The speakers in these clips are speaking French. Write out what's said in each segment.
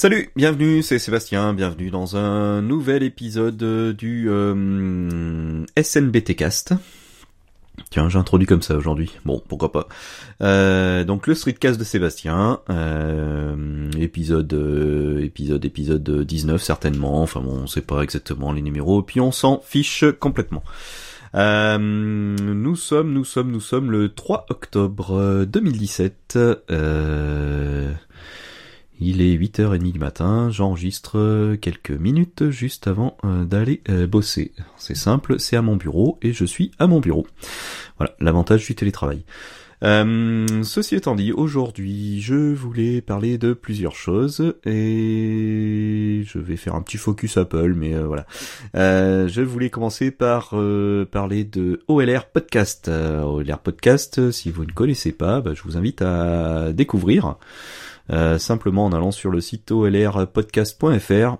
Salut, bienvenue, c'est Sébastien, bienvenue dans un nouvel épisode du euh, SNBT Tiens, j'ai introduit comme ça aujourd'hui. Bon, pourquoi pas. Euh, donc le streetcast de Sébastien, euh, épisode, euh, épisode, épisode 19 certainement. Enfin bon, on sait pas exactement les numéros, puis on s'en fiche complètement. Euh, nous sommes, nous sommes, nous sommes le 3 octobre 2017. Euh, il est 8h30 du matin, j'enregistre quelques minutes juste avant euh, d'aller euh, bosser. C'est simple, c'est à mon bureau et je suis à mon bureau. Voilà, l'avantage du télétravail. Euh, ceci étant dit, aujourd'hui, je voulais parler de plusieurs choses et je vais faire un petit focus Apple, mais voilà. je voulais commencer par parler de OLR Podcast. OLR Podcast, si vous ne connaissez pas, bah, je vous invite à découvrir. Euh, simplement en allant sur le site olrpodcast.fr.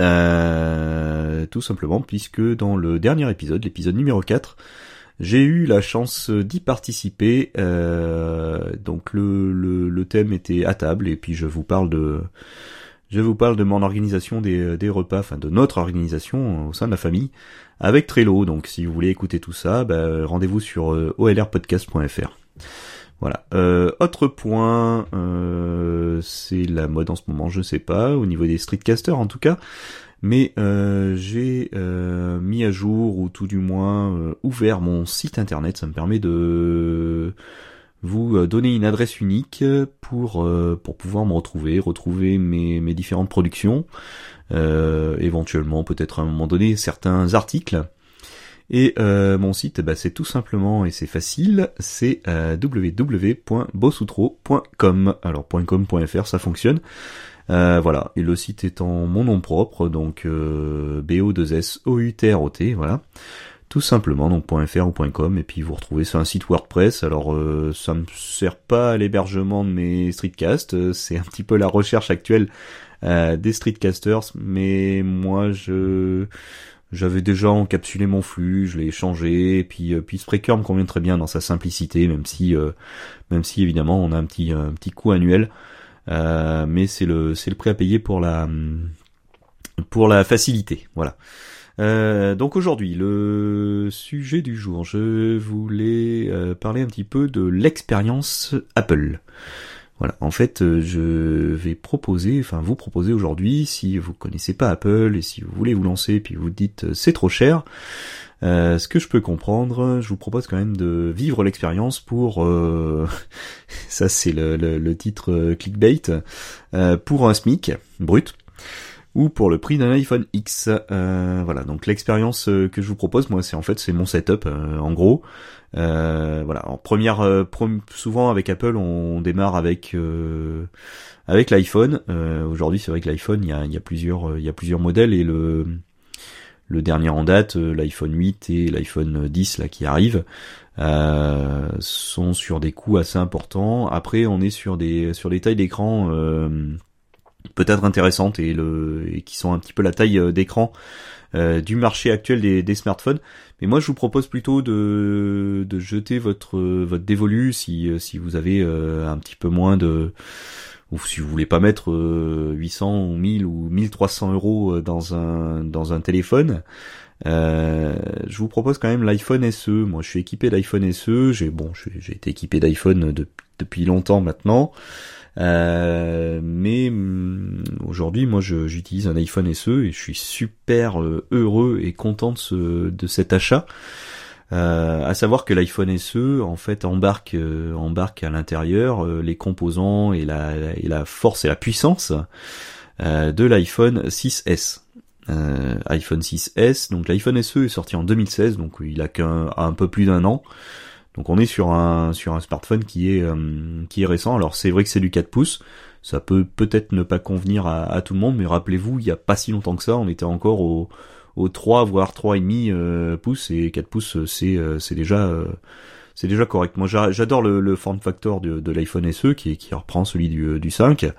Euh, tout simplement puisque dans le dernier épisode, l'épisode numéro 4, j'ai eu la chance d'y participer. Euh, donc le, le, thème était à table et puis je vous parle de je vous parle de mon organisation des, des repas, enfin de notre organisation au sein de la famille avec Trello. Donc si vous voulez écouter tout ça, bah, rendez-vous sur olrpodcast.fr. Voilà. Euh, autre point, euh, c'est la mode en ce moment, je sais pas, au niveau des streetcasters en tout cas. Mais euh, j'ai mis à jour ou tout du moins ouvert mon site internet. Ça me permet de vous donner une adresse unique pour pour pouvoir me retrouver, retrouver mes, mes différentes productions, éventuellement peut-être à un moment donné certains articles. Et euh, mon site, bah, c'est tout simplement, et c'est facile, c'est euh, www.bossoutro.com. Alors .com.fr, ça fonctionne. Euh, voilà, et le site en mon nom propre, donc euh, B-O-2-S-O-U-T-R-O-T, voilà. Tout simplement, donc .fr ou .com, et puis vous retrouvez sur un site WordPress. Alors, euh, ça me sert pas à l'hébergement de mes streetcasts, c'est un petit peu la recherche actuelle des streetcasters, mais moi je j'avais déjà encapsulé mon flux, je l'ai changé, et puis euh, puis Spreaker me convient très bien dans sa simplicité, même si euh, même si évidemment on a un petit un petit coût annuel, euh, mais c'est le c'est le prix à payer pour la pour la facilité, voilà. donc aujourd'hui, le sujet du jour, je voulais parler un petit peu de l'expérience Apple. Voilà, en fait, euh, je vais proposer, enfin vous proposer aujourd'hui, si vous connaissez pas Apple et si vous voulez vous lancer, puis vous dites euh, c'est trop cher, euh, ce que je peux comprendre, je vous propose quand même de vivre l'expérience pour, ça c'est le, titre clickbait, pour un SMIC brut ou pour le prix d'un iPhone X. voilà, donc l'expérience que je vous propose, moi, c'est en fait c'est mon setup en gros. Euh, voilà, en première, euh, souvent avec Apple, on démarre avec euh, avec l'iPhone. Aujourd'hui, c'est vrai que l'iPhone, il y a, y a plusieurs, il y a plusieurs modèles et le le dernier en date, l'iPhone 8 et l'iPhone 10 là qui arrivent, euh, sont sur des coûts assez importants. Après, on est sur des sur des tailles d'écran euh, peut-être intéressantes et le et qui sont un petit peu la taille d'écran euh, du marché actuel des, des, smartphones. Mais moi, je vous propose plutôt de, de jeter votre votre dévolu si si vous avez euh, un petit peu moins de ou si vous voulez pas mettre 800 ou 1000 ou 1300 euros euh, dans un dans un téléphone. Euh, je vous propose quand même l'iPhone SE. Moi, je suis équipé d'iPhone SE. J'ai bon, j'ai été équipé d'iPhone depuis longtemps maintenant. Euh, mais mm, aujourd'hui, moi, j'utilise un iPhone SE et je suis super euh, heureux et content de, ce, de cet achat. Euh, à savoir que l'iPhone SE en fait embarque embarque à l'intérieur les composants et la, et la force et la puissance de l'iPhone 6S. iPhone 6S, donc l'iPhone SE est sorti en 2016, donc il a qu'un un peu plus d'un an. Donc on est sur un sur un smartphone qui est euh, qui est récent. Alors c'est vrai que c'est du 4 pouces. Ça peut peut-être ne pas convenir à, tout le monde, mais rappelez-vous, il y a pas si longtemps que ça, on était encore au, au 3 voire 3,5 euh, pouces et 4 pouces c'est euh, c'est déjà c'est déjà correct. Moi, j'adore le, form factor de, l'iPhone SE qui, qui reprend celui du, du 5.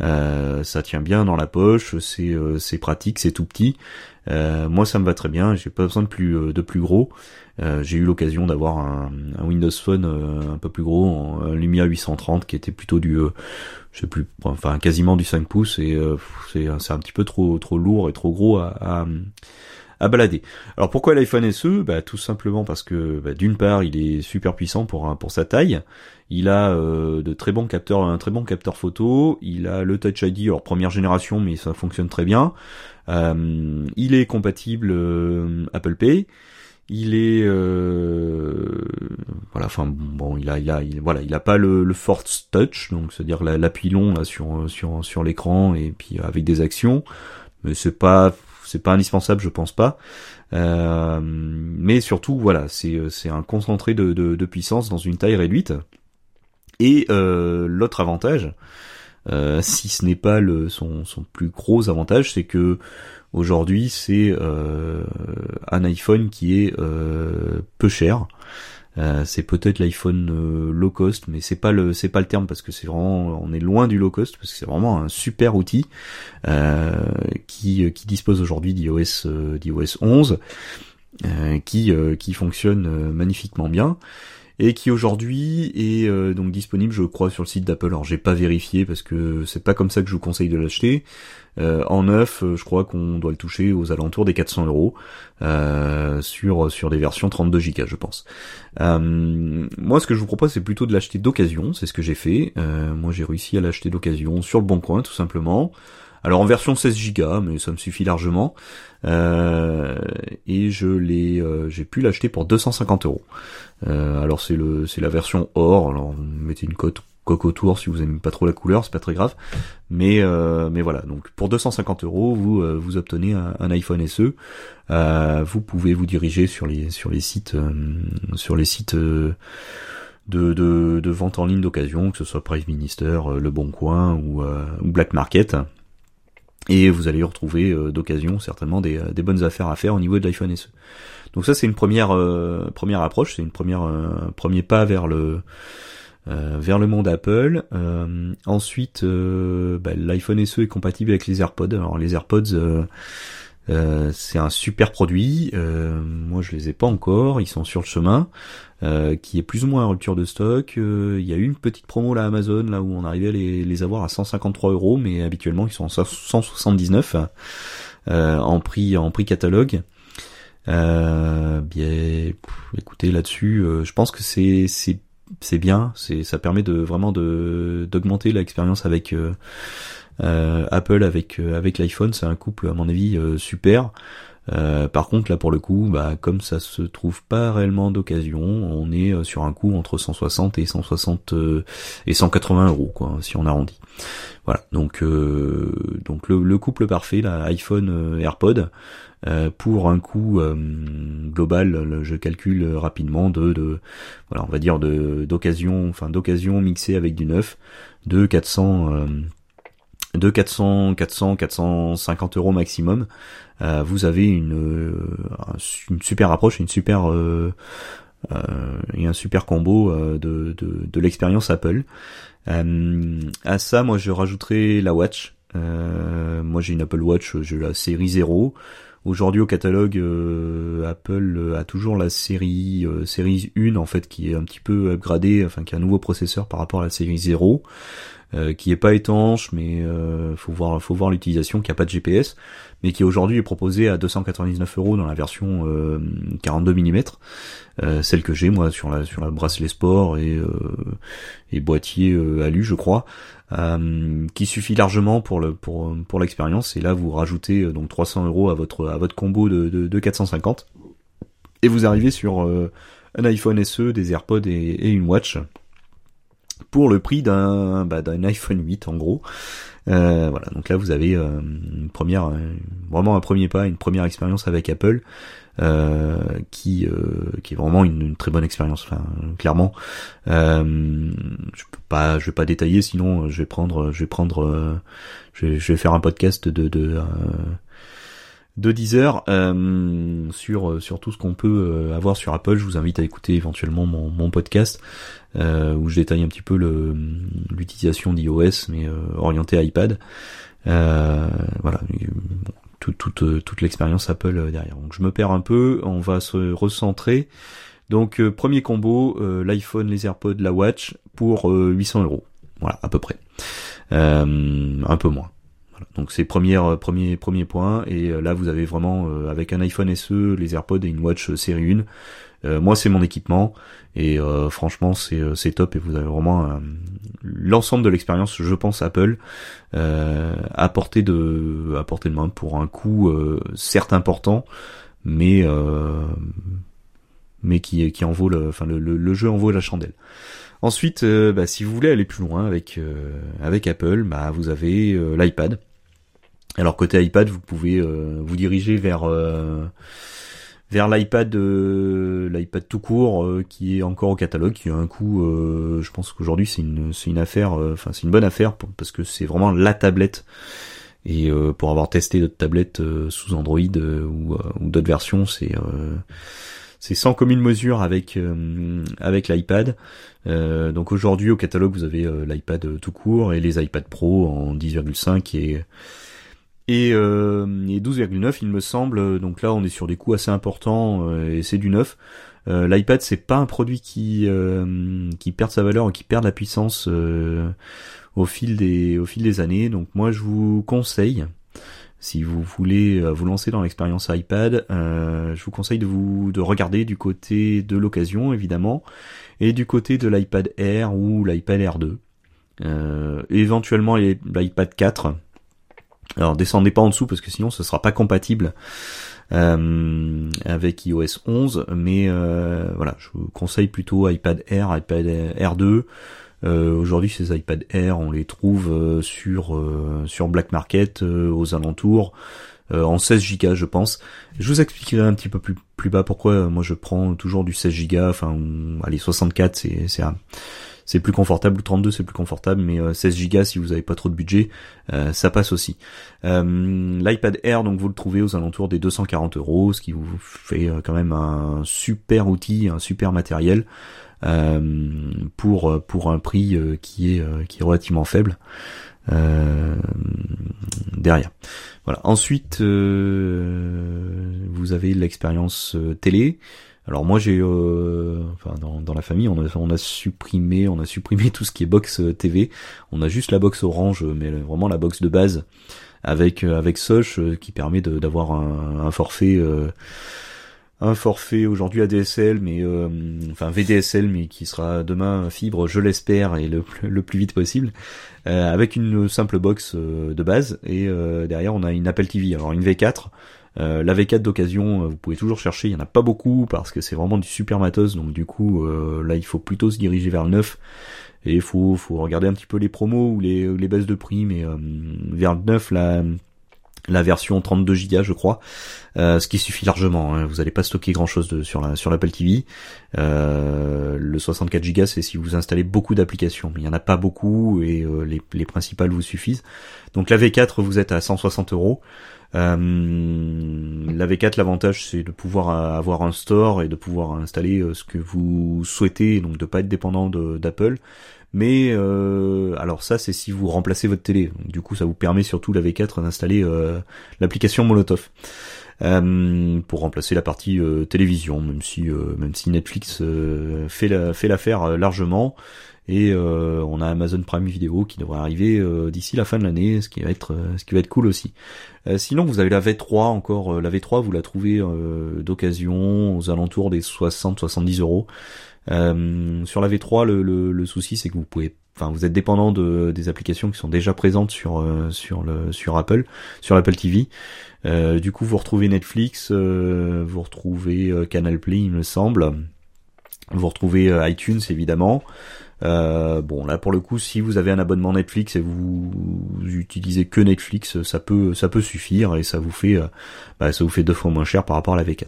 Euh, ça tient bien dans la poche, c'est euh, c'est pratique, c'est tout petit. Moi, ça me va très bien. J'ai pas besoin de plus de plus gros. J'ai eu l'occasion d'avoir un, un, Windows Phone un peu plus gros, un Lumia 830 qui était plutôt du, je sais plus, enfin quasiment du 5 pouces et c'est c'est un petit peu trop trop lourd et trop gros à, à à balader. Alors pourquoi l'iPhone SE bah, Tout simplement parce que bah, d'une part il est super puissant pour, pour sa taille, il a euh, de très bons capteurs, un très bon capteur photo, il a le Touch ID, alors première génération mais ça fonctionne très bien, euh, il est compatible euh, Apple Pay, il est voilà enfin bon il a il a voilà il a pas le, le Force Touch donc c'est à dire l'appui long là sur sur sur l'écran et puis avec des actions mais c'est pas c'est pas indispensable, je pense pas. Euh, mais surtout, voilà, c'est c'est un concentré de, de, puissance dans une taille réduite. Et euh, l'autre avantage, euh, si ce n'est pas le son, son plus gros avantage, c'est que aujourd'hui c'est un iPhone qui est peu cher. Euh, c'est peut-être l'iPhone euh, low cost, mais c'est pas le c'est pas le terme parce que c'est vraiment on est loin du low cost parce que c'est vraiment un super outil euh, qui qui dispose aujourd'hui d'iOS d'iOS 11 qui qui fonctionne magnifiquement bien et qui aujourd'hui est euh, donc disponible, je crois, sur le site d'Apple. Alors j'ai pas vérifié parce que c'est pas comme ça que je vous conseille de l'acheter. Euh, en neuf, euh, je crois qu'on doit le toucher aux alentours des 400 euros sur sur des versions 32 Go, je pense. moi, ce que je vous propose, c'est plutôt de l'acheter d'occasion. C'est ce que j'ai fait. moi, j'ai réussi à l'acheter d'occasion sur le bon coin, tout simplement. Alors en version 16 Go, mais ça me suffit largement. Euh, et je l'ai, euh, j'ai pu l'acheter pour 250 euros. Euh, alors c'est le, c'est la version or. Alors mettez une cote coque autour si vous aimez pas trop la couleur, c'est pas très grave. Mais mais voilà, donc pour 250 euros, vous vous obtenez un, iPhone SE. vous pouvez vous diriger sur les sur les sites sur les sites de, de, vente en ligne d'occasion, que ce soit Price Minister, Le Bon Coin ou Black Market. Et vous allez retrouver euh, d'occasion certainement des, euh, des, bonnes affaires à faire au niveau de l'iPhone SE. Donc ça c'est une première euh, première approche, c'est une première premier pas vers le vers le monde Apple. ensuite, bah, l'iPhone SE est compatible avec les AirPods. Alors les AirPods euh, c'est un super produit. Euh, moi, je les ai pas encore. Ils sont sur le chemin, euh, qui est plus ou moins en rupture de stock. Il y a une petite promo là Amazon, là où on arrivait à les, avoir à 153 euros, mais habituellement ils sont en 179 en prix en prix catalogue. bien, écoutez là-dessus, je pense que c'est c'est bien. C'est ça permet de vraiment de d'augmenter l'expérience avec Apple avec euh, avec l'iPhone, c'est un couple à mon avis euh, super. par contre, là pour le coup, bah, comme ça se trouve pas réellement d'occasion, on est sur un coût entre 160 et 160 et 180 euros, quoi, si on arrondit. Voilà, donc donc le, couple parfait, là, iPhone AirPod, pour un coût global, je calcule rapidement de, de voilà, on va dire de d'occasion, enfin d'occasion mixée avec du neuf, de 400 de 400, 400, 450 euros maximum, euh, vous avez une, euh, une super approche, une super euh, et un super combo de, de, l'expérience Apple. à ça, moi, je rajouterai la Watch. moi, j'ai une Apple Watch, j'ai la série 0. Aujourd'hui au catalogue, Apple a toujours la série série 1 en fait qui est un petit peu upgradée, enfin qui a un nouveau processeur par rapport à la série 0. Euh, qui est pas étanche, mais euh, faut voir, faut voir l'utilisation, qui a pas de GPS, mais qui aujourd'hui est proposé à 299 euros dans la version 42 mm, euh, celle que j'ai moi sur la sur la bracelet sport et et boîtier alu, je crois, qui suffit largement pour le pour pour l'expérience. Et là, vous rajoutez donc 300 euros à votre à votre combo de, de, 450 et vous arrivez sur un iPhone SE, des AirPods et, et une watch pour le prix d'un bah, d'un iPhone 8 en gros. Euh, voilà, donc là vous avez euh, une première, euh, vraiment un premier pas, une première expérience avec Apple, qui qui est vraiment une, très bonne expérience. Enfin, clairement, je peux pas, je vais pas détailler, sinon je vais prendre, je vais prendre, je vais, je vais faire un podcast de, de de Deezer euh, sur sur tout ce qu'on peut avoir sur Apple. Je vous invite à écouter éventuellement mon, podcast où je détaille un petit peu l'utilisation d'iOS mais orienté à iPad. voilà, toute toute, toute l'expérience Apple derrière. Donc je me perds un peu, on va se recentrer. Donc premier combo, l'iPhone, les AirPods, la Watch pour 800 euros. Voilà, à peu près. un peu moins. Donc c'est premier euh, premier premier point et euh, là vous avez vraiment euh, avec un iPhone SE, les AirPods et une Watch série 1. moi c'est mon équipement et franchement c'est c'est top et vous avez vraiment l'ensemble de l'expérience je pense Apple à portée de à portée de main pour un coût certes important mais mais qui qui en vaut le enfin le, le, jeu en vaut la chandelle. Ensuite, bah, si vous voulez aller plus loin avec avec Apple, bah, vous avez l'iPad. Alors côté iPad, vous pouvez euh, vous diriger vers euh, vers l'iPad euh, l'iPad tout court qui est encore au catalogue, qui a un coût, je pense qu'aujourd'hui c'est une c'est une affaire, enfin c'est une bonne affaire parce que c'est vraiment la tablette. Et pour avoir testé d'autres tablettes sous Android ou, ou d'autres versions, c'est c'est sans commune mesure avec avec l'iPad. donc aujourd'hui au catalogue vous avez l'iPad tout court et les iPad Pro en 10,5 et et, euh, 12,9 il me semble, donc là on est sur des coûts assez importants euh, et c'est du neuf. Euh, L'iPad c'est pas un produit qui euh, qui perd sa valeur ou qui perd la puissance euh, au fil des au fil des années. Donc moi je vous conseille si vous voulez vous lancer dans l'expérience iPad, je vous conseille de vous de regarder du côté de l'occasion évidemment et du côté de l'iPad Air ou l'iPad Air 2. éventuellement l'iPad 4 alors descendez pas en dessous parce que sinon ce sera pas compatible euh, avec iOS 11, mais euh, voilà, je vous conseille plutôt iPad Air, iPad Air 2. Euh, Aujourd'hui, ces iPad Air, on les trouve euh, sur sur Black Market aux alentours en 16 Go, je pense. Je vous expliquerai un petit peu plus plus bas pourquoi moi je prends toujours du 16 Go. Enfin, allez 64, c'est c'est c'est plus confortable, 32 c'est plus confortable, mais 16 Go si vous avez pas trop de budget, euh, ça passe aussi. Euh, L'iPad Air, donc vous le trouvez aux alentours des 240 euros, ce qui vous fait euh, quand même un super outil, un super matériel. Pour pour un prix qui est qui est relativement faible derrière. Voilà. Ensuite, vous avez l'expérience télé. Alors moi j'ai, euh, enfin dans, la famille on a, on a supprimé, on a supprimé tout ce qui est box euh, TV. On a juste la box orange, mais vraiment la box de base avec euh, avec Soch qui permet d'avoir un, un, forfait. Un forfait aujourd'hui ADSL, mais enfin VDSL, mais qui sera demain fibre, je l'espère, et le, plus vite possible, avec une simple box de base. Et derrière, on a une Apple TV, alors une V4 euh, la V4 d'occasion, euh, vous pouvez toujours chercher, il y en a pas beaucoup parce que c'est vraiment du super matos, donc du coup euh, là il faut plutôt se diriger vers le neuf. Et il faut, faut regarder un petit peu les promos ou les, les baisses de prix, mais vers le neuf la, la version 32 Go je crois, ce qui suffit largement. Hein. Vous n'allez pas stocker grand chose sur la sur l'Apple TV. le 64 Go c'est si vous installez beaucoup d'applications, mais il y en a pas beaucoup et les, les principales vous suffisent. Donc la V4 vous êtes à 160 euros. Euh, la V4, l'avantage c'est de pouvoir avoir un store et de pouvoir installer euh, ce que vous souhaitez, donc de pas être dépendant d'Apple. Mais euh, alors ça c'est si vous remplacez votre télé. du coup ça vous permet surtout la V4 d'installer euh, l'application Molotov. Euh, pour remplacer la partie télévision, même si même si Netflix fait la fait l'affaire largement. Et euh, on a Amazon Prime Video qui devrait arriver euh, d'ici la fin de l'année, ce qui va être euh, ce qui va être cool aussi. sinon, vous avez la V3 encore. la V3, vous la trouvez d'occasion aux alentours des 60-70 euros. Sur la V3, le, souci c'est que vous pouvez, enfin, vous êtes dépendant de des applications qui sont déjà présentes sur sur le sur Apple, TV. du coup, vous retrouvez Netflix, vous retrouvez Canal Play, il me semble. Vous retrouvez iTunes évidemment. Euh, bon là pour le coup si vous avez un abonnement Netflix et vous, utilisez que Netflix ça peut ça peut suffire et ça vous fait euh, bah, ça vous fait deux fois moins cher par rapport à la V4.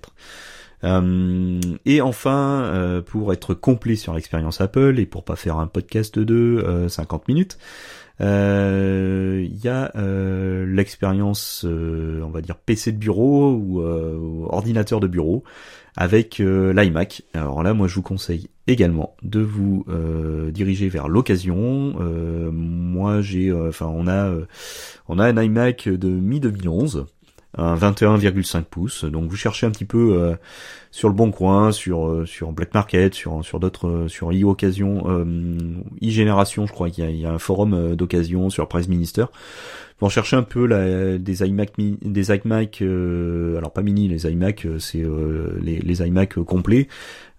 Et enfin, pour être complet sur l'expérience Apple et pour pas faire un podcast de 50 minutes, il y a l'expérience, on va dire PC de bureau ou ordinateur de bureau avec l'iMac. Alors là, moi, je vous conseille également de vous euh, diriger vers l'occasion. Euh, moi j'ai, euh, enfin on a, on a un iMac de mi 2011 un 21,5 pouces. Donc vous cherchez un petit peu sur le bon coin, sur sur Black Market, sur sur d'autres, sur e-occasion, e-génération, je crois qu'il y a, un forum d'occasion sur Price Minister. Vous recherchez un peu la, des iMac, des iMac, alors pas mini, les iMac, c'est les, les iMac complets.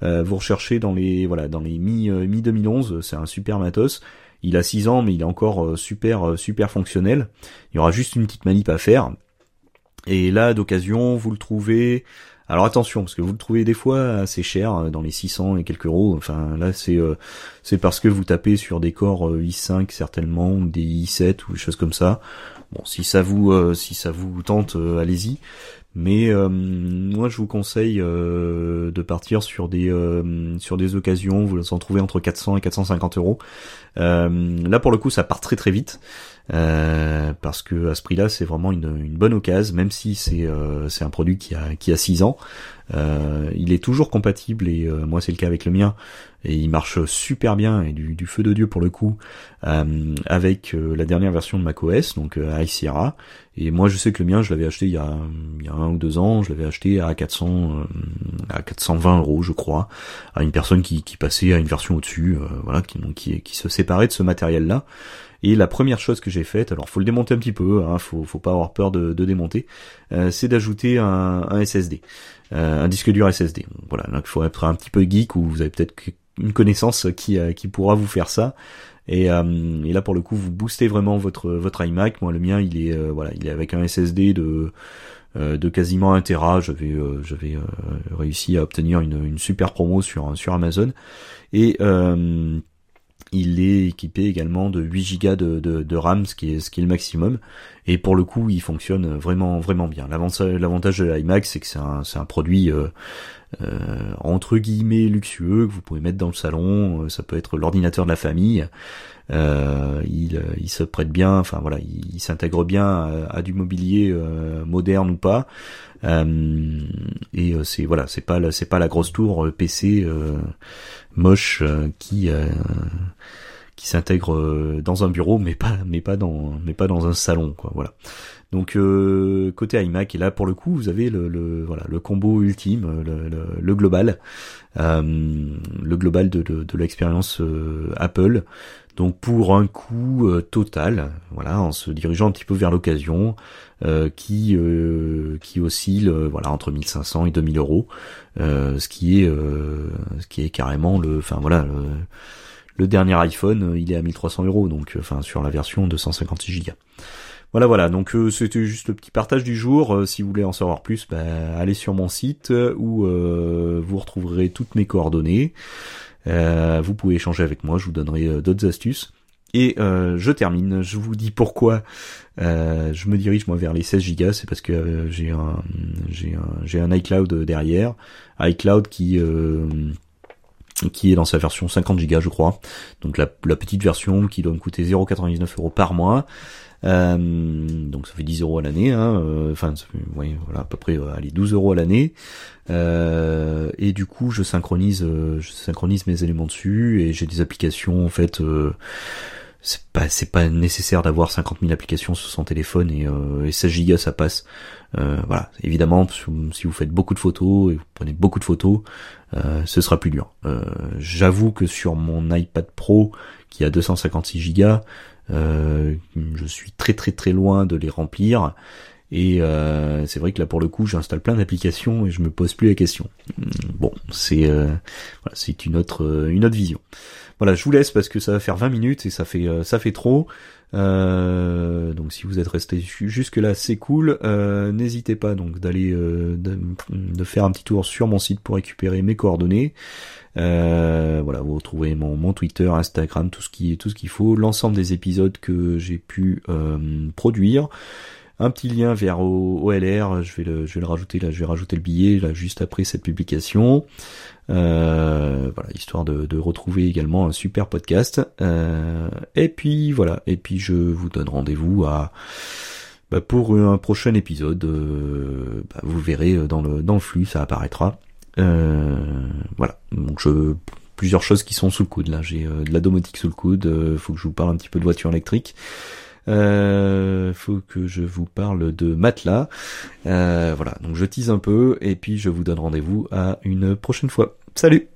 Euh, vous recherchez dans les voilà dans les mi euh, mi 2011, c'est un super matos. Il a 6 ans mais il est encore euh, super super fonctionnel. Il y aura juste une petite manip à faire. Et là d'occasion, vous le trouvez alors attention, parce que vous le trouvez des fois assez cher, dans les 600 et quelques euros. Enfin là, c'est c'est parce que vous tapez sur des corps i5 certainement ou des i7 ou des choses comme ça. Bon, si ça vous si ça vous tente, allez-y. Mais euh, moi, je vous conseille euh, de partir sur des euh, sur des occasions. Vous en trouvez entre 400 et 450 euros. là, pour le coup, ça part très très vite. parce que à ce prix-là, c'est vraiment une, une, bonne occasion, même si c'est c'est un produit qui a qui a 6 ans. Il est toujours compatible et moi c'est le cas avec le mien et il marche super bien et du, feu de dieu pour le coup avec la dernière version de macOS donc euh, High Sierra et moi, je sais que le mien, je l'avais acheté il y, a, il y a un ou deux ans. Je l'avais acheté à 400, euh, à 420 euros, je crois, à une personne qui, qui passait à une version au-dessus, euh, voilà, qui, qui, qui se séparait de ce matériel-là. Et la première chose que j'ai faite, alors faut le démonter un petit peu, hein, faut, faut pas avoir peur de, de démonter, euh, c'est d'ajouter un, un, SSD, un disque dur SSD. Voilà, là il faut être un petit peu geek ou vous avez peut-être une connaissance qui, qui pourra vous faire ça. Et, euh, et, là pour le coup vous boostez vraiment votre votre iMac. Moi le mien il est euh, voilà il est avec un SSD de euh, de quasiment 1 Tera. J'avais j'avais réussi à obtenir une, une super promo sur sur Amazon et il est équipé également de 8 Go de, RAM, ce qui est le maximum. Et pour le coup, il fonctionne vraiment vraiment bien. L'avantage de l'iMac, c'est que c'est un, produit euh, euh, entre guillemets luxueux que vous pouvez mettre dans le salon. Euh, ça peut être l'ordinateur de la famille. Euh, il, il, se prête bien, enfin voilà, il, s'intègre bien à, du mobilier moderne ou pas. et c'est voilà, c'est pas c'est pas la grosse tour PC moche qui qui s'intègre dans un bureau, mais pas mais pas dans mais pas dans un salon quoi. Voilà. Donc euh, côté iMac et là pour le coup vous avez le, voilà le combo ultime, le, global, euh, le global de, de, l'expérience euh, Apple. Donc pour un coût total, voilà, en se dirigeant un petit peu vers l'occasion, qui qui oscille voilà entre 1500 et 2000 euros, ce qui est ce qui est carrément le, enfin voilà. Le, dernier iPhone, il est à 1300 euros, donc enfin sur la version 256 Go. Voilà, voilà. Donc euh, c'était juste le petit partage du jour. Euh, si vous voulez en savoir plus, bah, allez sur mon site euh, où vous retrouverez toutes mes coordonnées. vous pouvez échanger avec moi. Je vous donnerai d'autres astuces. Et je termine. Je vous dis pourquoi je me dirige moi vers les 16 Go. C'est parce que j'ai un j'ai un j'ai un iCloud derrière. iCloud qui qui est dans sa version 50 Go je crois. Donc la, la petite version qui doit me coûter 0,99 euros par mois. Euh, donc ça fait 10 euros à l'année, hein, euh, enfin oui, voilà à peu près euh, allez 12 euros à l'année. Euh, et du coup je synchronise, je synchronise mes éléments dessus et j'ai des applications en fait. C'est pas c'est pas nécessaire d'avoir 50 000 applications sur son téléphone et, et 16 gigas ça passe. voilà, évidemment si vous faites beaucoup de photos et vous prenez beaucoup de photos, ce sera plus dur. J'avoue que sur mon iPad Pro qui a 256 gigas, euh, je suis très très très loin de les remplir. Et euh, c'est vrai que là pour le coup j'installe plein d'applications et je me pose plus la question. Hmm, bon, c'est euh, voilà, c'est une autre une autre vision. Voilà, je vous laisse parce que ça va faire 20 minutes et ça fait ça fait trop. donc si vous êtes resté jusque là, c'est cool. N'hésitez pas donc d'aller de, faire un petit tour sur mon site pour récupérer mes coordonnées. Euh, voilà, vous retrouvez mon, mon, Twitter, Instagram, tout ce qui tout ce qu'il faut, l'ensemble des épisodes que j'ai pu euh, produire. Un petit lien vers OLR, je vais le, rajouter là, je vais rajouter le billet là juste après cette publication. Euh, voilà, histoire de, retrouver également un super podcast. Euh, et puis voilà, et puis je vous donne rendez-vous à bah, pour un prochain épisode. Euh, bah, vous verrez dans le dans le flux, ça apparaîtra. voilà, donc je plusieurs choses qui sont sous le coude là. J'ai de la domotique sous le coude. faut que je vous parle un petit peu de voiture électrique. Euh, faut que je vous parle de matelas. Euh, voilà, donc je tease un peu et puis je vous donne rendez-vous à une prochaine fois. Salut